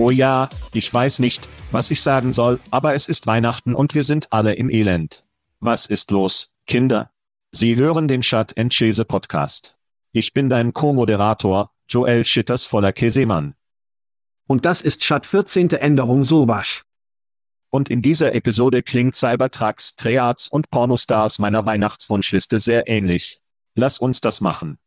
Oh ja, ich weiß nicht, was ich sagen soll, aber es ist Weihnachten und wir sind alle im Elend. Was ist los, Kinder? Sie hören den Chat and Chase Podcast. Ich bin dein Co-Moderator, Joel Schitters voller Käsemann. Und das ist Chat 14. Änderung Sowasch. Und in dieser Episode klingt Cybertrucks, Triads und Pornostars meiner Weihnachtswunschliste sehr ähnlich. Lass uns das machen.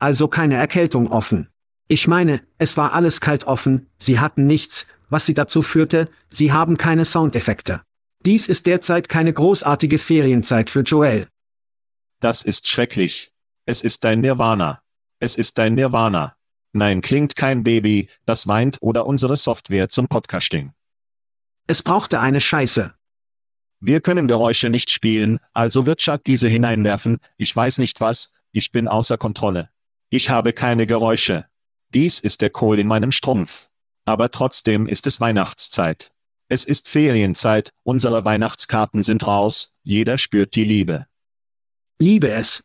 Also keine Erkältung offen. Ich meine, es war alles kalt offen, sie hatten nichts, was sie dazu führte, sie haben keine Soundeffekte. Dies ist derzeit keine großartige Ferienzeit für Joel. Das ist schrecklich. Es ist dein Nirvana. Es ist dein Nirvana. Nein, klingt kein Baby, das weint oder unsere Software zum Podcasting. Es brauchte eine Scheiße. Wir können Geräusche nicht spielen, also wird Chad diese hineinwerfen, ich weiß nicht was, ich bin außer Kontrolle. Ich habe keine Geräusche. Dies ist der Kohl in meinem Strumpf. Aber trotzdem ist es Weihnachtszeit. Es ist Ferienzeit, unsere Weihnachtskarten sind raus, jeder spürt die Liebe. Liebe es.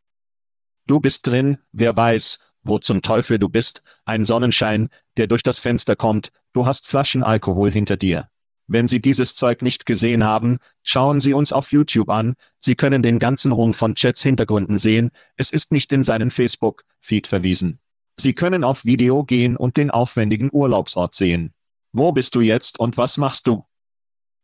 Du bist drin, wer weiß, wo zum Teufel du bist, ein Sonnenschein, der durch das Fenster kommt, du hast Flaschen Alkohol hinter dir. Wenn Sie dieses Zeug nicht gesehen haben, schauen Sie uns auf YouTube an, Sie können den ganzen Rung von Chats Hintergründen sehen, es ist nicht in seinen Facebook-Feed verwiesen. Sie können auf Video gehen und den aufwendigen Urlaubsort sehen. Wo bist du jetzt und was machst du?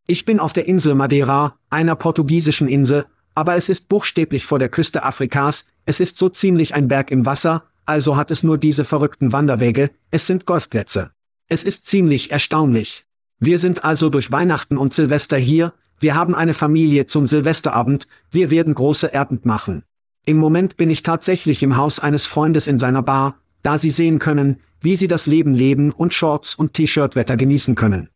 Ich bin auf der Insel Madeira, einer portugiesischen Insel, aber es ist buchstäblich vor der Küste Afrikas, es ist so ziemlich ein Berg im Wasser, also hat es nur diese verrückten Wanderwege, es sind Golfplätze. Es ist ziemlich erstaunlich. Wir sind also durch Weihnachten und Silvester hier, wir haben eine Familie zum Silvesterabend, wir werden große Erbend machen. Im Moment bin ich tatsächlich im Haus eines Freundes in seiner Bar, da sie sehen können, wie sie das Leben leben und Shorts und T-Shirt-Wetter genießen können.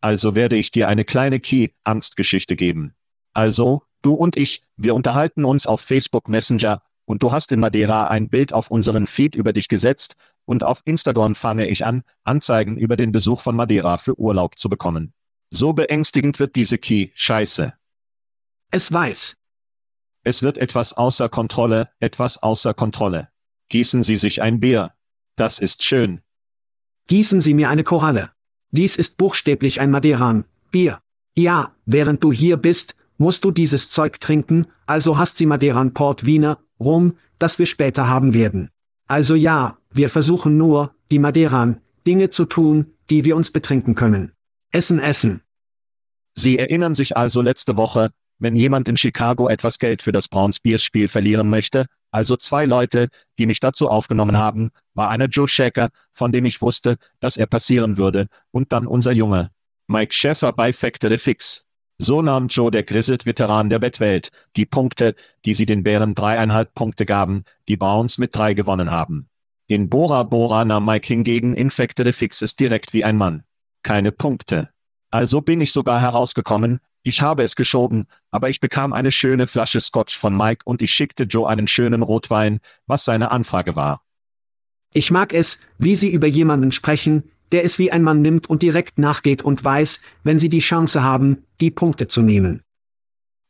Also werde ich dir eine kleine Key-Angstgeschichte geben. Also, du und ich, wir unterhalten uns auf Facebook Messenger, und du hast in Madeira ein Bild auf unseren Feed über dich gesetzt, und auf Instagram fange ich an, Anzeigen über den Besuch von Madeira für Urlaub zu bekommen. So beängstigend wird diese Key-Scheiße. Es weiß. Es wird etwas außer Kontrolle, etwas außer Kontrolle. Gießen Sie sich ein Bier. Das ist schön. Gießen Sie mir eine Koralle. Dies ist buchstäblich ein Madeiran, Bier. Ja, während du hier bist, musst du dieses Zeug trinken, also hast sie Madeiran Port Wiener, Rum, das wir später haben werden. Also ja, wir versuchen nur, die Madeiran, Dinge zu tun, die wir uns betrinken können. Essen, essen. Sie erinnern sich also letzte Woche, wenn jemand in Chicago etwas Geld für das Browns Bears Spiel verlieren möchte, also zwei Leute, die mich dazu aufgenommen haben, war einer Joe Shaker, von dem ich wusste, dass er passieren würde, und dann unser Junge. Mike Sheffer bei Factory Fix. So nahm Joe der Grizzled-Veteran der Bettwelt, die Punkte, die sie den Bären dreieinhalb Punkte gaben, die Browns mit drei gewonnen haben. In Bora Bora nahm Mike hingegen in Factory Fixes direkt wie ein Mann. Keine Punkte. Also bin ich sogar herausgekommen, ich habe es geschoben, aber ich bekam eine schöne Flasche Scotch von Mike und ich schickte Joe einen schönen Rotwein, was seine Anfrage war. Ich mag es, wie Sie über jemanden sprechen, der es wie ein Mann nimmt und direkt nachgeht und weiß, wenn Sie die Chance haben, die Punkte zu nehmen.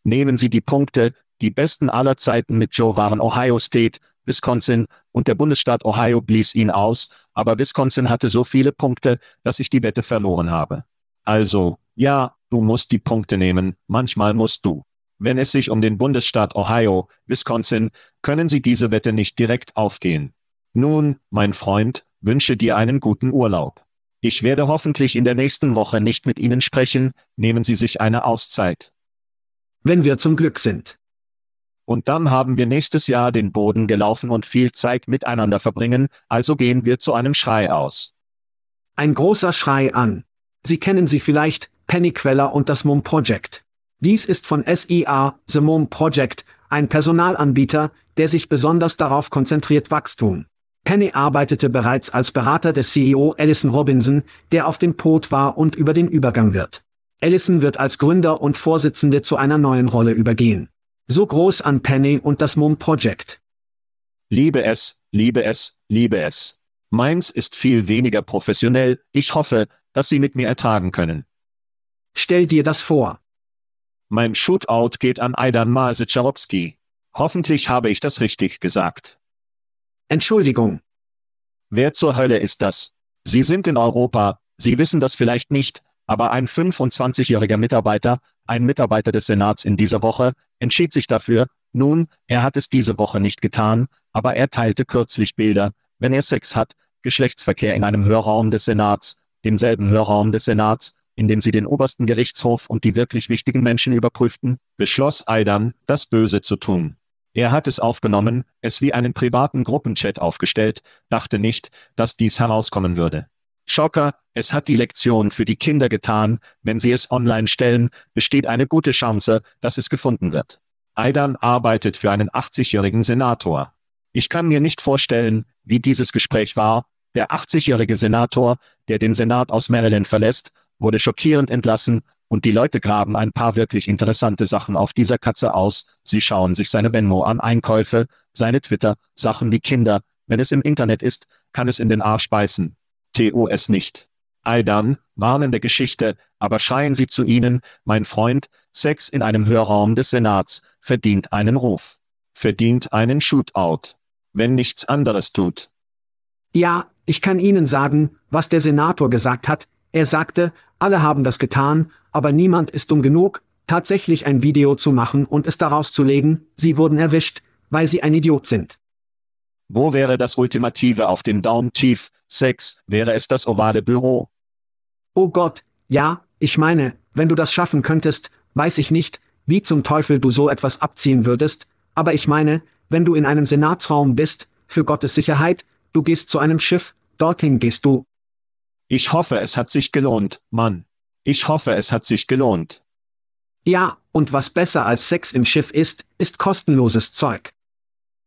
Nehmen Sie die Punkte, die besten aller Zeiten mit Joe waren Ohio State, Wisconsin, und der Bundesstaat Ohio blies ihn aus, aber Wisconsin hatte so viele Punkte, dass ich die Wette verloren habe. Also, ja, du musst die Punkte nehmen, manchmal musst du. Wenn es sich um den Bundesstaat Ohio, Wisconsin, können Sie diese Wette nicht direkt aufgehen. Nun, mein Freund, wünsche dir einen guten Urlaub. Ich werde hoffentlich in der nächsten Woche nicht mit Ihnen sprechen, nehmen Sie sich eine Auszeit. Wenn wir zum Glück sind. Und dann haben wir nächstes Jahr den Boden gelaufen und viel Zeit miteinander verbringen, also gehen wir zu einem Schrei aus. Ein großer Schrei an. Sie kennen sie vielleicht, Penny Queller und das MOM Project. Dies ist von SIA, The MOM Project, ein Personalanbieter, der sich besonders darauf konzentriert Wachstum. Penny arbeitete bereits als Berater des CEO Allison Robinson, der auf dem Pod war und über den Übergang wird. Allison wird als Gründer und Vorsitzende zu einer neuen Rolle übergehen. So groß an Penny und das MOM Project. Liebe es, liebe es, liebe es. Meins ist viel weniger professionell, ich hoffe, dass Sie mit mir ertragen können. Stell dir das vor. Mein Shootout geht an Aidan Masicharowski. Hoffentlich habe ich das richtig gesagt. Entschuldigung. Wer zur Hölle ist das? Sie sind in Europa, Sie wissen das vielleicht nicht, aber ein 25-jähriger Mitarbeiter, ein Mitarbeiter des Senats in dieser Woche, entschied sich dafür, nun, er hat es diese Woche nicht getan, aber er teilte kürzlich Bilder, wenn er Sex hat, Geschlechtsverkehr in einem Hörraum des Senats, demselben Hörraum des Senats, in dem sie den obersten Gerichtshof und die wirklich wichtigen Menschen überprüften, beschloss Aidan, das Böse zu tun. Er hat es aufgenommen, es wie einen privaten Gruppenchat aufgestellt, dachte nicht, dass dies herauskommen würde. Schocker, es hat die Lektion für die Kinder getan, wenn sie es online stellen, besteht eine gute Chance, dass es gefunden wird. Aidan arbeitet für einen 80-jährigen Senator. Ich kann mir nicht vorstellen, wie dieses Gespräch war, der 80-jährige Senator, der den Senat aus Maryland verlässt, wurde schockierend entlassen, und die Leute graben ein paar wirklich interessante Sachen auf dieser Katze aus, sie schauen sich seine Venmo an Einkäufe, seine Twitter, Sachen wie Kinder, wenn es im Internet ist, kann es in den Arsch beißen. TOS nicht. Aidan, warnende Geschichte, aber schreien Sie zu ihnen, mein Freund, Sex in einem Hörraum des Senats, verdient einen Ruf. Verdient einen Shootout. Wenn nichts anderes tut. Ja, ich kann Ihnen sagen, was der Senator gesagt hat. Er sagte, alle haben das getan, aber niemand ist dumm genug, tatsächlich ein Video zu machen und es daraus zu legen, sie wurden erwischt, weil sie ein Idiot sind. Wo wäre das Ultimative auf dem Daumen tief? Sex, wäre es das ovale Büro? Oh Gott, ja, ich meine, wenn du das schaffen könntest, weiß ich nicht, wie zum Teufel du so etwas abziehen würdest, aber ich meine, wenn du in einem Senatsraum bist, für Gottes Sicherheit, du gehst zu einem Schiff, dorthin gehst du. Ich hoffe, es hat sich gelohnt, Mann. Ich hoffe, es hat sich gelohnt. Ja, und was besser als Sex im Schiff ist, ist kostenloses Zeug.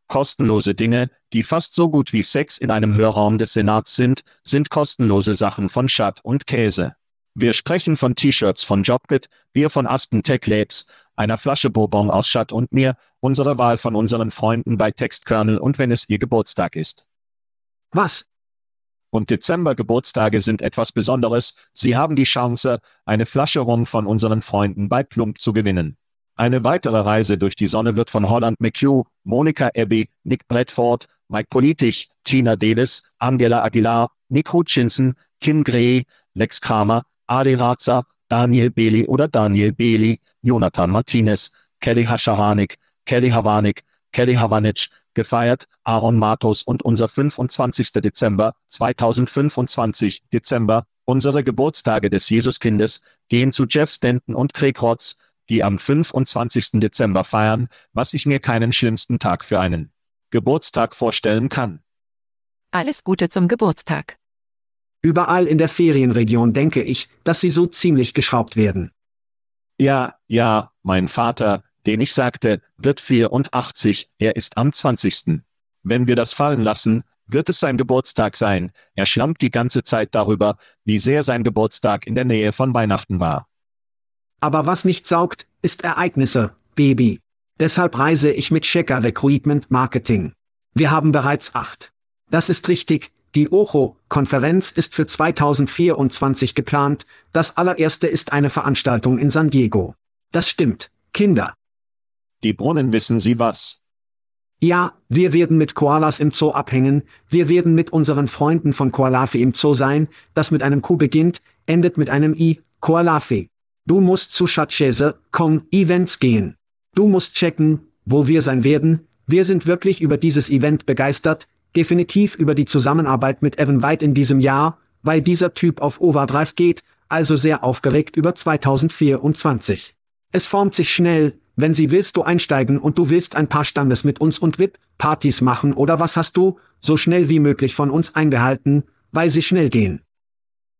Kostenlose Dinge, die fast so gut wie Sex in einem Hörraum des Senats sind, sind kostenlose Sachen von Schatt und Käse. Wir sprechen von T-Shirts von Jobkit, Bier von Aspen Tech Labs, einer Flasche Bourbon aus Schatt und mir, unsere Wahl von unseren Freunden bei Textkernel und wenn es ihr Geburtstag ist. Was? Und Dezember-Geburtstage sind etwas Besonderes, Sie haben die Chance, eine Flasche Rum von unseren Freunden bei Plump zu gewinnen. Eine weitere Reise durch die Sonne wird von Holland McHugh, Monica Abbey, Nick Bradford, Mike Politich, Tina Davis, Angela Aguilar, Nick Hutchinson, Kim Gray, Lex Kramer, Adi Raza, Daniel Bailey oder Daniel Bailey, Jonathan Martinez, Kelly Haschahanik, Kelly Havanik, Kelly Havanic, gefeiert, Aaron Matos und unser 25. Dezember, 2025, Dezember, unsere Geburtstage des Jesuskindes, gehen zu Jeff Stanton und Craig Rotz, die am 25. Dezember feiern, was ich mir keinen schlimmsten Tag für einen Geburtstag vorstellen kann. Alles Gute zum Geburtstag. Überall in der Ferienregion denke ich, dass sie so ziemlich geschraubt werden. Ja, ja, mein Vater, den ich sagte, wird 84, er ist am 20. Wenn wir das fallen lassen, wird es sein Geburtstag sein. Er schlammt die ganze Zeit darüber, wie sehr sein Geburtstag in der Nähe von Weihnachten war. Aber was nicht saugt, ist Ereignisse, Baby. Deshalb reise ich mit Checker Recruitment Marketing. Wir haben bereits acht. Das ist richtig, die OCHO-Konferenz ist für 2024 geplant, das allererste ist eine Veranstaltung in San Diego. Das stimmt, Kinder. Die Brunnen wissen Sie was. Ja, wir werden mit Koalas im Zoo abhängen, wir werden mit unseren Freunden von Koalafi im Zoo sein, das mit einem Q beginnt, endet mit einem I, Koalafi. Du musst zu Schatzschäse, Con Events gehen. Du musst checken, wo wir sein werden. Wir sind wirklich über dieses Event begeistert, definitiv über die Zusammenarbeit mit Evan White in diesem Jahr, weil dieser Typ auf Overdrive geht, also sehr aufgeregt über 2024. Es formt sich schnell, wenn sie willst du einsteigen und du willst ein paar Standes mit uns und VIP-Partys machen oder was hast du, so schnell wie möglich von uns einbehalten, weil sie schnell gehen.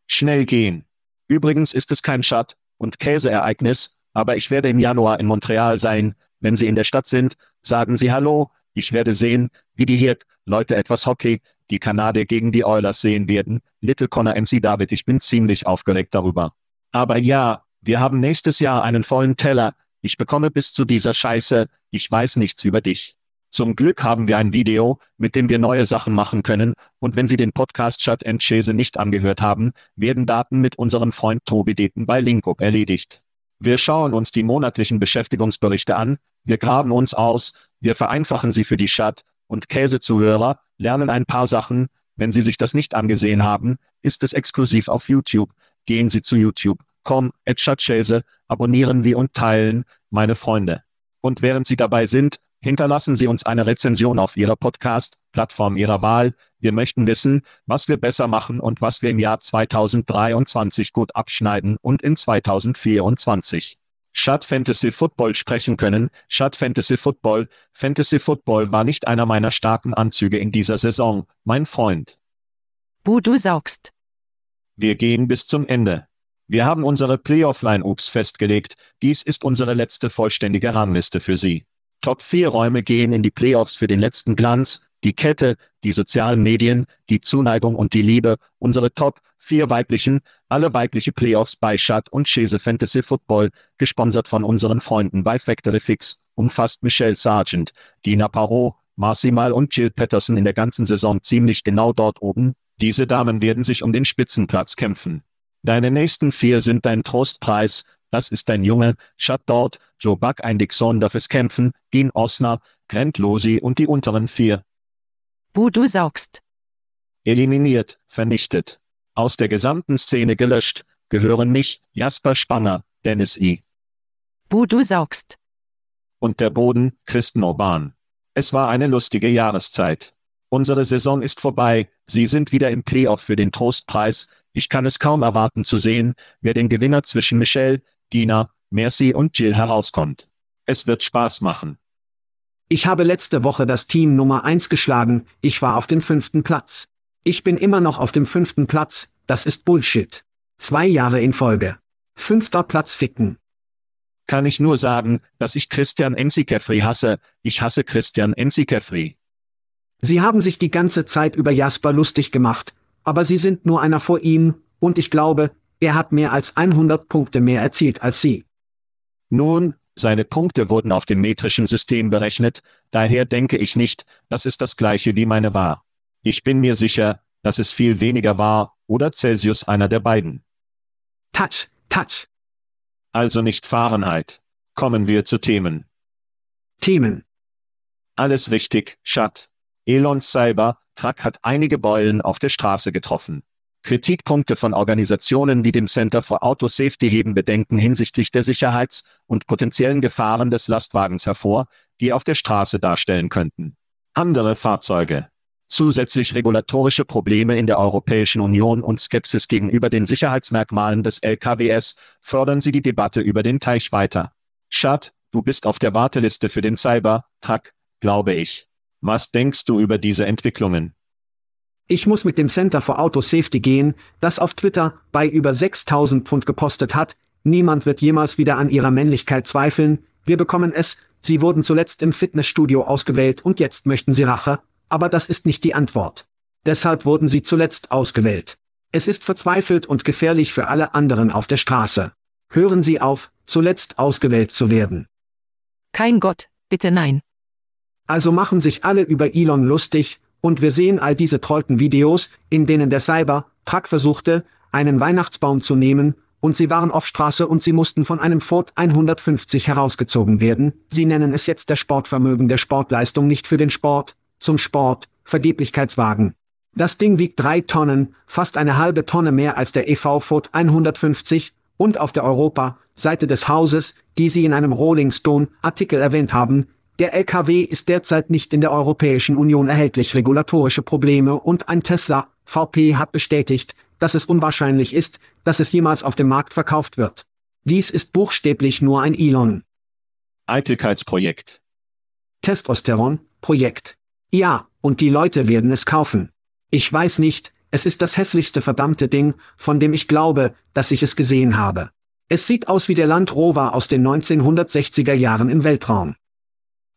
Schnell gehen. Übrigens ist es kein Schat- und Käseereignis, aber ich werde im Januar in Montreal sein. Wenn Sie in der Stadt sind, sagen Sie Hallo. Ich werde sehen, wie die hier Leute etwas Hockey, die Kanadier gegen die Oilers sehen werden. Little Connor MC David, ich bin ziemlich aufgeregt darüber. Aber ja, wir haben nächstes Jahr einen vollen Teller. Ich bekomme bis zu dieser Scheiße. Ich weiß nichts über dich. Zum Glück haben wir ein Video, mit dem wir neue Sachen machen können, und wenn Sie den Podcast Chat and Chase nicht angehört haben, werden Daten mit unserem Freund Tobi Deten bei Linkup erledigt. Wir schauen uns die monatlichen Beschäftigungsberichte an, wir graben uns aus, wir vereinfachen sie für die Chat- und Käsezuhörer, lernen ein paar Sachen, wenn Sie sich das nicht angesehen haben, ist es exklusiv auf YouTube. Gehen Sie zu YouTube, komm, Chatchase, abonnieren wir und teilen, meine Freunde. Und während Sie dabei sind, hinterlassen Sie uns eine Rezension auf Ihrer Podcast-Plattform Ihrer Wahl. Wir möchten wissen, was wir besser machen und was wir im Jahr 2023 gut abschneiden und in 2024. Shut Fantasy Football sprechen können. Shut Fantasy Football. Fantasy Football war nicht einer meiner starken Anzüge in dieser Saison, mein Freund. Bu, du saugst. Wir gehen bis zum Ende. Wir haben unsere Playoff-Line-Ups festgelegt. Dies ist unsere letzte vollständige Rangliste für Sie. Top 4 Räume gehen in die Playoffs für den letzten Glanz, die Kette, die sozialen Medien, die Zuneigung und die Liebe, unsere Top 4 weiblichen, alle weibliche Playoffs bei Shut und Chase Fantasy Football, gesponsert von unseren Freunden bei Factory Fix, umfasst Michelle Sargent, Dina Parot, Marcy Mal und Jill Patterson in der ganzen Saison ziemlich genau dort oben. Diese Damen werden sich um den Spitzenplatz kämpfen. Deine nächsten vier sind dein Trostpreis, das ist dein Junge, Shut dort, Joe Buck ein Dixon darf es kämpfen, Dean Osner, Grant Losi und die unteren vier. Bu, du saugst. Eliminiert, vernichtet. Aus der gesamten Szene gelöscht, gehören mich, Jasper Spanner, Dennis I. Bu, du saugst. Und der Boden, Christen Urban. Es war eine lustige Jahreszeit. Unsere Saison ist vorbei, Sie sind wieder im Playoff für den Trostpreis, ich kann es kaum erwarten zu sehen, wer den Gewinner zwischen Michelle, Dina, Mercy und Jill herauskommt. Es wird Spaß machen. Ich habe letzte Woche das Team Nummer 1 geschlagen, ich war auf dem fünften Platz. Ich bin immer noch auf dem fünften Platz, das ist Bullshit. Zwei Jahre in Folge. Fünfter Platz ficken. Kann ich nur sagen, dass ich Christian Ensikefri hasse, ich hasse Christian Ensikefri. Sie haben sich die ganze Zeit über Jasper lustig gemacht, aber Sie sind nur einer vor ihm, und ich glaube, er hat mehr als 100 Punkte mehr erzielt als Sie. Nun, seine Punkte wurden auf dem metrischen System berechnet, daher denke ich nicht, dass es das gleiche wie meine war. Ich bin mir sicher, dass es viel weniger war, oder Celsius einer der beiden. Touch, touch. Also nicht Fahrenheit. Kommen wir zu Themen. Themen. Alles richtig, Schat. Elon Cyber, Truck hat einige Beulen auf der Straße getroffen. Kritikpunkte von Organisationen wie dem Center for Auto Safety heben Bedenken hinsichtlich der Sicherheits- und potenziellen Gefahren des Lastwagens hervor, die auf der Straße darstellen könnten. Andere Fahrzeuge. Zusätzlich regulatorische Probleme in der Europäischen Union und Skepsis gegenüber den Sicherheitsmerkmalen des LKWs fördern sie die Debatte über den Teich weiter. Schad, du bist auf der Warteliste für den Cyber-Truck, glaube ich. Was denkst du über diese Entwicklungen? Ich muss mit dem Center for Auto Safety gehen, das auf Twitter bei über 6000 Pfund gepostet hat, niemand wird jemals wieder an ihrer Männlichkeit zweifeln, wir bekommen es, sie wurden zuletzt im Fitnessstudio ausgewählt und jetzt möchten sie Rache, aber das ist nicht die Antwort. Deshalb wurden sie zuletzt ausgewählt. Es ist verzweifelt und gefährlich für alle anderen auf der Straße. Hören Sie auf, zuletzt ausgewählt zu werden. Kein Gott, bitte nein. Also machen sich alle über Elon lustig, und wir sehen all diese trollten Videos, in denen der Cyber-Truck versuchte, einen Weihnachtsbaum zu nehmen, und sie waren auf Straße und sie mussten von einem Ford 150 herausgezogen werden. Sie nennen es jetzt der Sportvermögen der Sportleistung nicht für den Sport, zum Sport, Vergeblichkeitswagen. Das Ding wiegt drei Tonnen, fast eine halbe Tonne mehr als der EV Ford 150, und auf der Europa-Seite des Hauses, die Sie in einem Rolling Stone-Artikel erwähnt haben, der LKW ist derzeit nicht in der Europäischen Union erhältlich regulatorische Probleme und ein Tesla, VP hat bestätigt, dass es unwahrscheinlich ist, dass es jemals auf dem Markt verkauft wird. Dies ist buchstäblich nur ein Elon. Eitelkeitsprojekt. Testosteron-Projekt. Ja, und die Leute werden es kaufen. Ich weiß nicht, es ist das hässlichste verdammte Ding, von dem ich glaube, dass ich es gesehen habe. Es sieht aus wie der Land Rover aus den 1960er Jahren im Weltraum.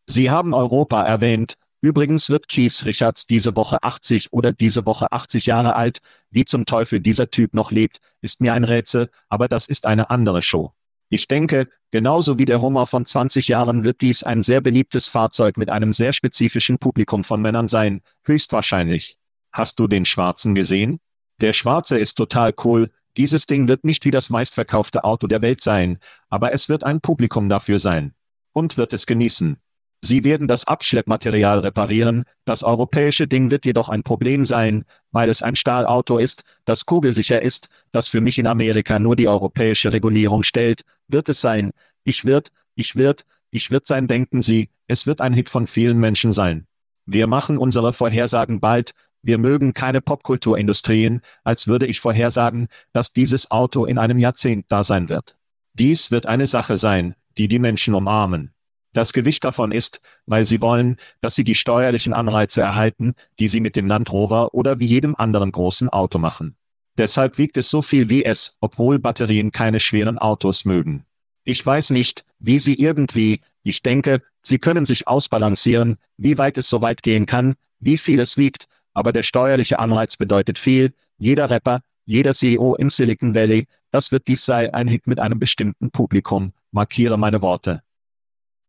Sie haben Europa erwähnt. Übrigens wird Keith Richards diese Woche 80 oder diese Woche 80 Jahre alt. Wie zum Teufel dieser Typ noch lebt, ist mir ein Rätsel, aber das ist eine andere Show. Ich denke, genauso wie der Hummer von 20 Jahren wird dies ein sehr beliebtes Fahrzeug mit einem sehr spezifischen Publikum von Männern sein, höchstwahrscheinlich. Hast du den Schwarzen gesehen? Der Schwarze ist total cool, dieses Ding wird nicht wie das meistverkaufte Auto der Welt sein, aber es wird ein Publikum dafür sein. Und wird es genießen. Sie werden das Abschleppmaterial reparieren, das europäische Ding wird jedoch ein Problem sein, weil es ein Stahlauto ist, das kugelsicher ist, das für mich in Amerika nur die europäische Regulierung stellt, wird es sein, ich wird, ich wird, ich wird sein denken Sie, es wird ein Hit von vielen Menschen sein. Wir machen unsere Vorhersagen bald, wir mögen keine Popkulturindustrien, als würde ich vorhersagen, dass dieses Auto in einem Jahrzehnt da sein wird. Dies wird eine Sache sein, die die Menschen umarmen. Das Gewicht davon ist, weil sie wollen, dass sie die steuerlichen Anreize erhalten, die sie mit dem Land Rover oder wie jedem anderen großen Auto machen. Deshalb wiegt es so viel wie es, obwohl Batterien keine schweren Autos mögen. Ich weiß nicht, wie sie irgendwie, ich denke, sie können sich ausbalancieren, wie weit es so weit gehen kann, wie viel es wiegt, aber der steuerliche Anreiz bedeutet viel, jeder Rapper, jeder CEO im Silicon Valley, das wird dies sei ein Hit mit einem bestimmten Publikum, markiere meine Worte.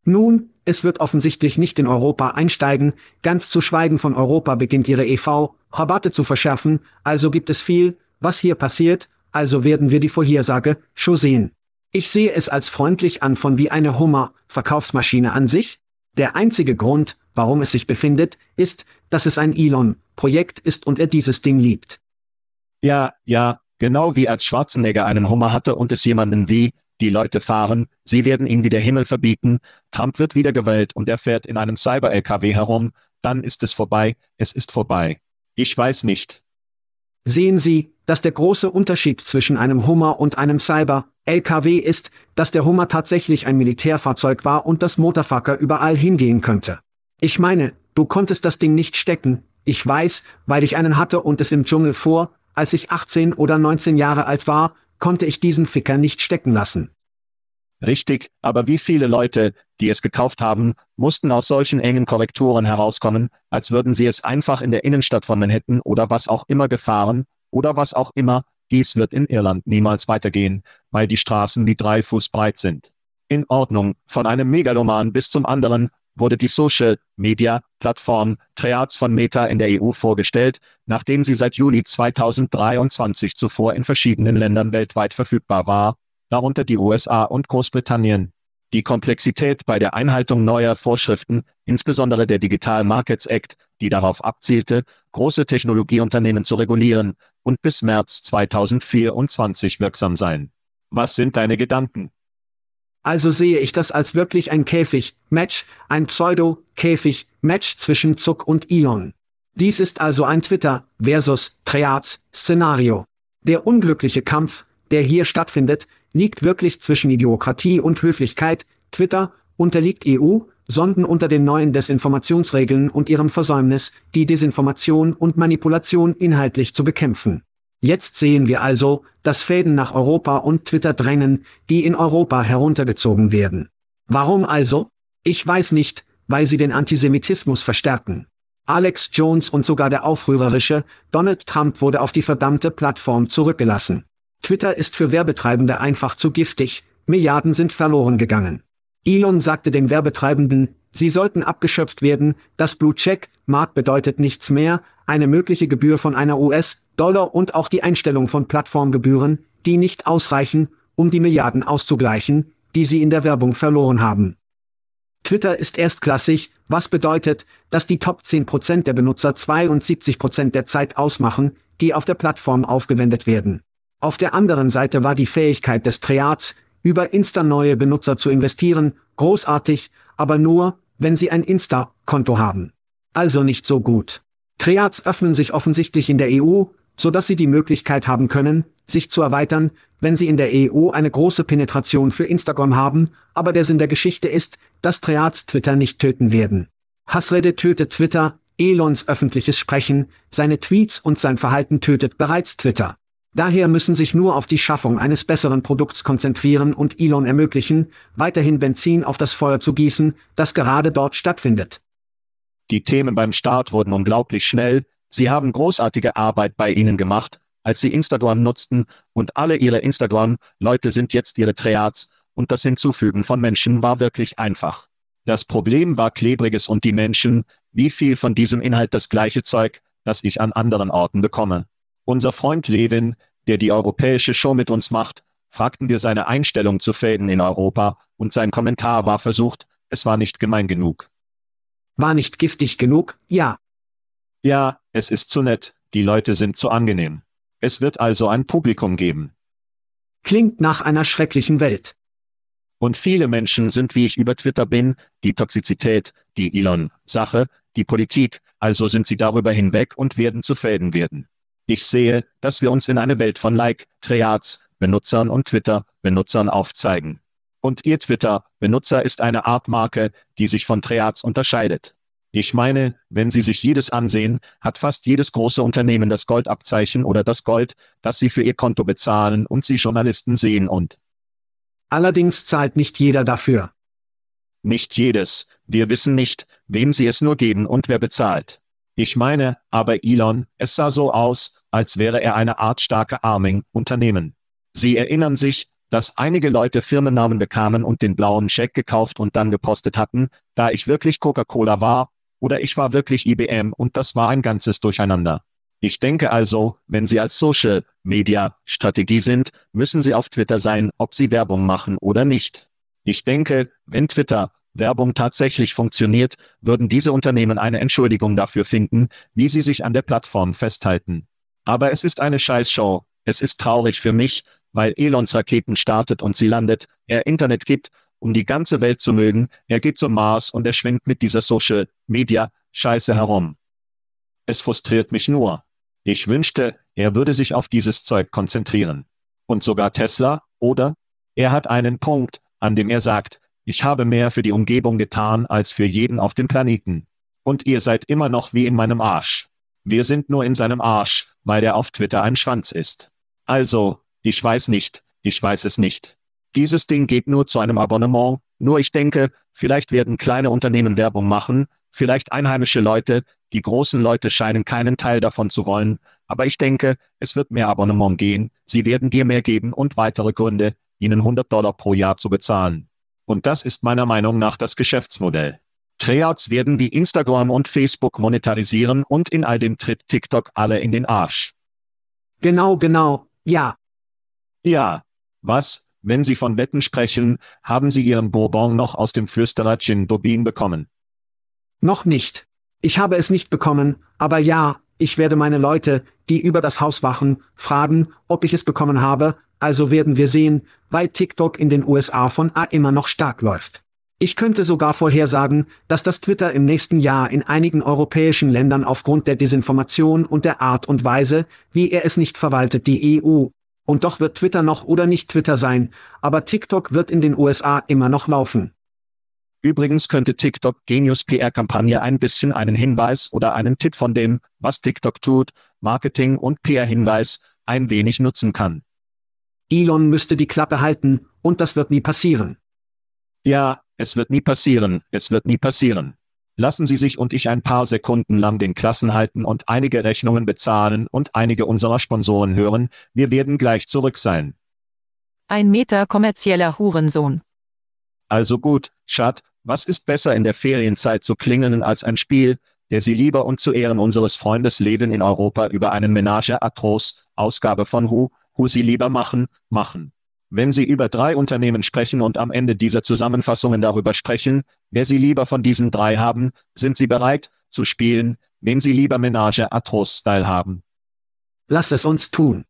Nun, es wird offensichtlich nicht in Europa einsteigen, ganz zu schweigen von Europa beginnt ihre EV-Rabatte zu verschärfen, also gibt es viel, was hier passiert, also werden wir die Vorhersage schon sehen. Ich sehe es als freundlich an von wie eine Hummer-Verkaufsmaschine an sich. Der einzige Grund, warum es sich befindet, ist, dass es ein Elon-Projekt ist und er dieses Ding liebt. Ja, ja, genau wie als Schwarzenegger einen Hummer hatte und es jemanden wie, die Leute fahren, sie werden ihn wie der Himmel verbieten, Trump wird wiedergewählt und er fährt in einem Cyber-LKW herum, dann ist es vorbei, es ist vorbei. Ich weiß nicht. Sehen Sie, dass der große Unterschied zwischen einem Hummer und einem Cyber-LKW ist, dass der Hummer tatsächlich ein Militärfahrzeug war und das Motorfucker überall hingehen könnte. Ich meine, du konntest das Ding nicht stecken, ich weiß, weil ich einen hatte und es im Dschungel vor, als ich 18 oder 19 Jahre alt war, konnte ich diesen Ficker nicht stecken lassen. Richtig, aber wie viele Leute, die es gekauft haben, mussten aus solchen engen Korrekturen herauskommen, als würden sie es einfach in der Innenstadt von Manhattan oder was auch immer gefahren, oder was auch immer, dies wird in Irland niemals weitergehen, weil die Straßen wie drei Fuß breit sind. In Ordnung, von einem Megaloman bis zum anderen, wurde die Social Media Plattform Triads von Meta in der EU vorgestellt, nachdem sie seit Juli 2023 zuvor in verschiedenen Ländern weltweit verfügbar war, darunter die USA und Großbritannien. Die Komplexität bei der Einhaltung neuer Vorschriften, insbesondere der Digital Markets Act, die darauf abzielte, große Technologieunternehmen zu regulieren, und bis März 2024 wirksam sein. Was sind deine Gedanken? Also sehe ich das als wirklich ein Käfig-Match, ein Pseudo-Käfig-Match zwischen Zuck und Elon. Dies ist also ein Twitter versus Triads-Szenario. Der unglückliche Kampf, der hier stattfindet, liegt wirklich zwischen Idiokratie und Höflichkeit. Twitter unterliegt EU, Sonden unter den neuen Desinformationsregeln und ihrem Versäumnis, die Desinformation und Manipulation inhaltlich zu bekämpfen. Jetzt sehen wir also, dass Fäden nach Europa und Twitter drängen, die in Europa heruntergezogen werden. Warum also? Ich weiß nicht, weil sie den Antisemitismus verstärken. Alex Jones und sogar der aufrührerische Donald Trump wurde auf die verdammte Plattform zurückgelassen. Twitter ist für Werbetreibende einfach zu giftig, Milliarden sind verloren gegangen. Elon sagte den Werbetreibenden, sie sollten abgeschöpft werden, das Blue Check, Mark bedeutet nichts mehr, eine mögliche Gebühr von einer US-Dollar und auch die Einstellung von Plattformgebühren, die nicht ausreichen, um die Milliarden auszugleichen, die sie in der Werbung verloren haben. Twitter ist erstklassig, was bedeutet, dass die Top 10% der Benutzer 72% der Zeit ausmachen, die auf der Plattform aufgewendet werden. Auf der anderen Seite war die Fähigkeit des Triads, über Insta neue Benutzer zu investieren, großartig, aber nur, wenn sie ein Insta-Konto haben. Also nicht so gut. Triads öffnen sich offensichtlich in der EU, so dass sie die Möglichkeit haben können, sich zu erweitern, wenn sie in der EU eine große Penetration für Instagram haben, aber der Sinn der Geschichte ist, dass Triads Twitter nicht töten werden. Hassrede tötet Twitter, Elons öffentliches Sprechen, seine Tweets und sein Verhalten tötet bereits Twitter. Daher müssen sich nur auf die Schaffung eines besseren Produkts konzentrieren und Elon ermöglichen, weiterhin Benzin auf das Feuer zu gießen, das gerade dort stattfindet. Die Themen beim Start wurden unglaublich schnell, sie haben großartige Arbeit bei Ihnen gemacht, als Sie Instagram nutzten, und alle Ihre Instagram-Leute sind jetzt Ihre Triads, und das Hinzufügen von Menschen war wirklich einfach. Das Problem war Klebriges und die Menschen, wie viel von diesem Inhalt das gleiche Zeug, das ich an anderen Orten bekomme. Unser Freund Levin, der die europäische Show mit uns macht, fragten wir seine Einstellung zu Fäden in Europa, und sein Kommentar war versucht, es war nicht gemein genug. War nicht giftig genug? Ja. Ja, es ist zu nett, die Leute sind zu angenehm. Es wird also ein Publikum geben. Klingt nach einer schrecklichen Welt. Und viele Menschen sind wie ich über Twitter bin, die Toxizität, die Elon-Sache, die Politik, also sind sie darüber hinweg und werden zu Fäden werden. Ich sehe, dass wir uns in eine Welt von Like, Triads, Benutzern und Twitter-Benutzern aufzeigen. Und Ihr Twitter-Benutzer ist eine Art Marke, die sich von Triads unterscheidet. Ich meine, wenn Sie sich jedes ansehen, hat fast jedes große Unternehmen das Goldabzeichen oder das Gold, das Sie für Ihr Konto bezahlen und Sie Journalisten sehen und. Allerdings zahlt nicht jeder dafür. Nicht jedes. Wir wissen nicht, wem Sie es nur geben und wer bezahlt. Ich meine, aber Elon, es sah so aus, als wäre er eine Art starke Arming-Unternehmen. Sie erinnern sich, dass einige Leute Firmennamen bekamen und den blauen Scheck gekauft und dann gepostet hatten, da ich wirklich Coca-Cola war, oder ich war wirklich IBM und das war ein ganzes Durcheinander. Ich denke also, wenn Sie als Social Media Strategie sind, müssen Sie auf Twitter sein, ob Sie Werbung machen oder nicht. Ich denke, wenn Twitter Werbung tatsächlich funktioniert, würden diese Unternehmen eine Entschuldigung dafür finden, wie sie sich an der Plattform festhalten. Aber es ist eine Scheißshow. Es ist traurig für mich, weil Elons Raketen startet und sie landet, er Internet gibt, um die ganze Welt zu mögen, er geht zum Mars und er schwingt mit dieser Social Media Scheiße herum. Es frustriert mich nur. Ich wünschte, er würde sich auf dieses Zeug konzentrieren. Und sogar Tesla, oder? Er hat einen Punkt, an dem er sagt, ich habe mehr für die Umgebung getan als für jeden auf dem Planeten. Und ihr seid immer noch wie in meinem Arsch. Wir sind nur in seinem Arsch, weil er auf Twitter ein Schwanz ist. Also, ich weiß nicht, ich weiß es nicht. Dieses Ding geht nur zu einem Abonnement, nur ich denke, vielleicht werden kleine Unternehmen Werbung machen, vielleicht einheimische Leute, die großen Leute scheinen keinen Teil davon zu wollen, aber ich denke, es wird mehr Abonnement gehen, sie werden dir mehr geben und weitere Gründe, ihnen 100 Dollar pro Jahr zu bezahlen. Und das ist meiner Meinung nach das Geschäftsmodell. Triads werden wie Instagram und Facebook monetarisieren und in all dem tritt TikTok alle in den Arsch. Genau, genau, ja. Ja. Was, wenn Sie von Wetten sprechen, haben Sie Ihren Bourbon noch aus dem Flüsterer Gin Dobin bekommen? Noch nicht. Ich habe es nicht bekommen, aber ja, Ich werde meine Leute, die über das Haus wachen, fragen, ob ich es bekommen habe, also werden wir sehen, weil TikTok in den USA von A immer noch stark läuft. Ich könnte sogar vorhersagen, dass das Twitter im nächsten Jahr in einigen europäischen Ländern aufgrund der Desinformation und der Art und Weise, wie er es nicht verwaltet, die EU. Und doch wird Twitter noch oder nicht Twitter sein, aber TikTok wird in den USA immer noch laufen. Übrigens könnte TikTok Genius PR-Kampagne ein bisschen einen Hinweis oder einen Tipp von dem, was TikTok tut, Marketing und PR-Hinweis, ein wenig nutzen kann. Elon müsste die Klappe halten, und das wird nie passieren. Ja, es wird nie passieren, es wird nie passieren. Lassen Sie sich und ich ein paar Sekunden lang den Klassen halten und einige Rechnungen bezahlen und einige unserer Sponsoren hören, wir werden gleich zurück sein. Ein Meter kommerzieller Hurensohn. Also gut, Schat, was ist besser in der Ferienzeit zu klingeln als ein Spiel, der Sie lieber und zu Ehren unseres Freundes Leben in Europa über einen Menage Atros, Ausgabe von Hu, Hu Sie lieber machen, machen. Wenn Sie über drei Unternehmen sprechen und am Ende dieser Zusammenfassungen darüber sprechen, wer Sie lieber von diesen drei haben, sind Sie bereit, zu spielen, wen Sie lieber Menage Atros-Style haben. Lass es uns tun.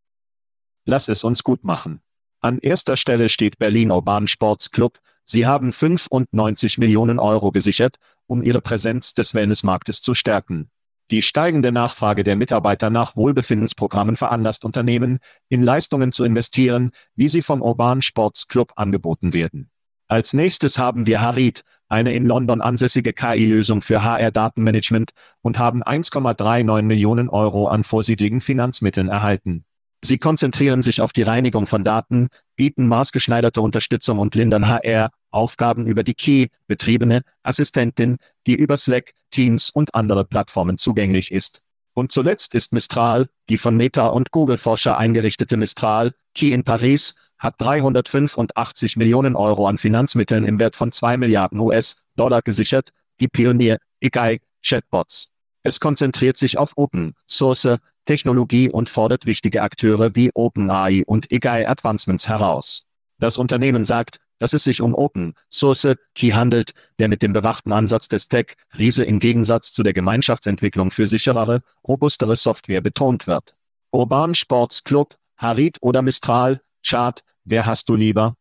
Lass es uns gut machen. An erster Stelle steht Berlin Urban Sports Club. Sie haben 95 Millionen Euro gesichert, um ihre Präsenz des Wellnessmarktes zu stärken. Die steigende Nachfrage der Mitarbeiter nach Wohlbefindensprogrammen veranlasst Unternehmen, in Leistungen zu investieren, wie sie vom Urban Sports Club angeboten werden. Als nächstes haben wir Harit, eine in London ansässige KI-Lösung für HR-Datenmanagement, und haben 1,39 Millionen Euro an vorsichtigen Finanzmitteln erhalten. Sie konzentrieren sich auf die Reinigung von Daten, bieten maßgeschneiderte Unterstützung und lindern HR, Aufgaben über die Key, betriebene Assistentin, die über Slack, Teams und andere Plattformen zugänglich ist. Und zuletzt ist Mistral, die von Meta und Google-Forscher eingerichtete Mistral, Key in Paris, hat 385 Millionen Euro an Finanzmitteln im Wert von 2 Milliarden US-Dollar gesichert, die Pionier, IGAI, Chatbots. Es konzentriert sich auf Open Source Technologie und fordert wichtige Akteure wie OpenAI und IGAI Advancements heraus. Das Unternehmen sagt, dass es sich um Open Source Key handelt, der mit dem bewachten Ansatz des Tech-Riese im Gegensatz zu der Gemeinschaftsentwicklung für sicherere, robustere Software betont wird. Urban Sports Club, Harit oder Mistral, Chart, wer hast du lieber?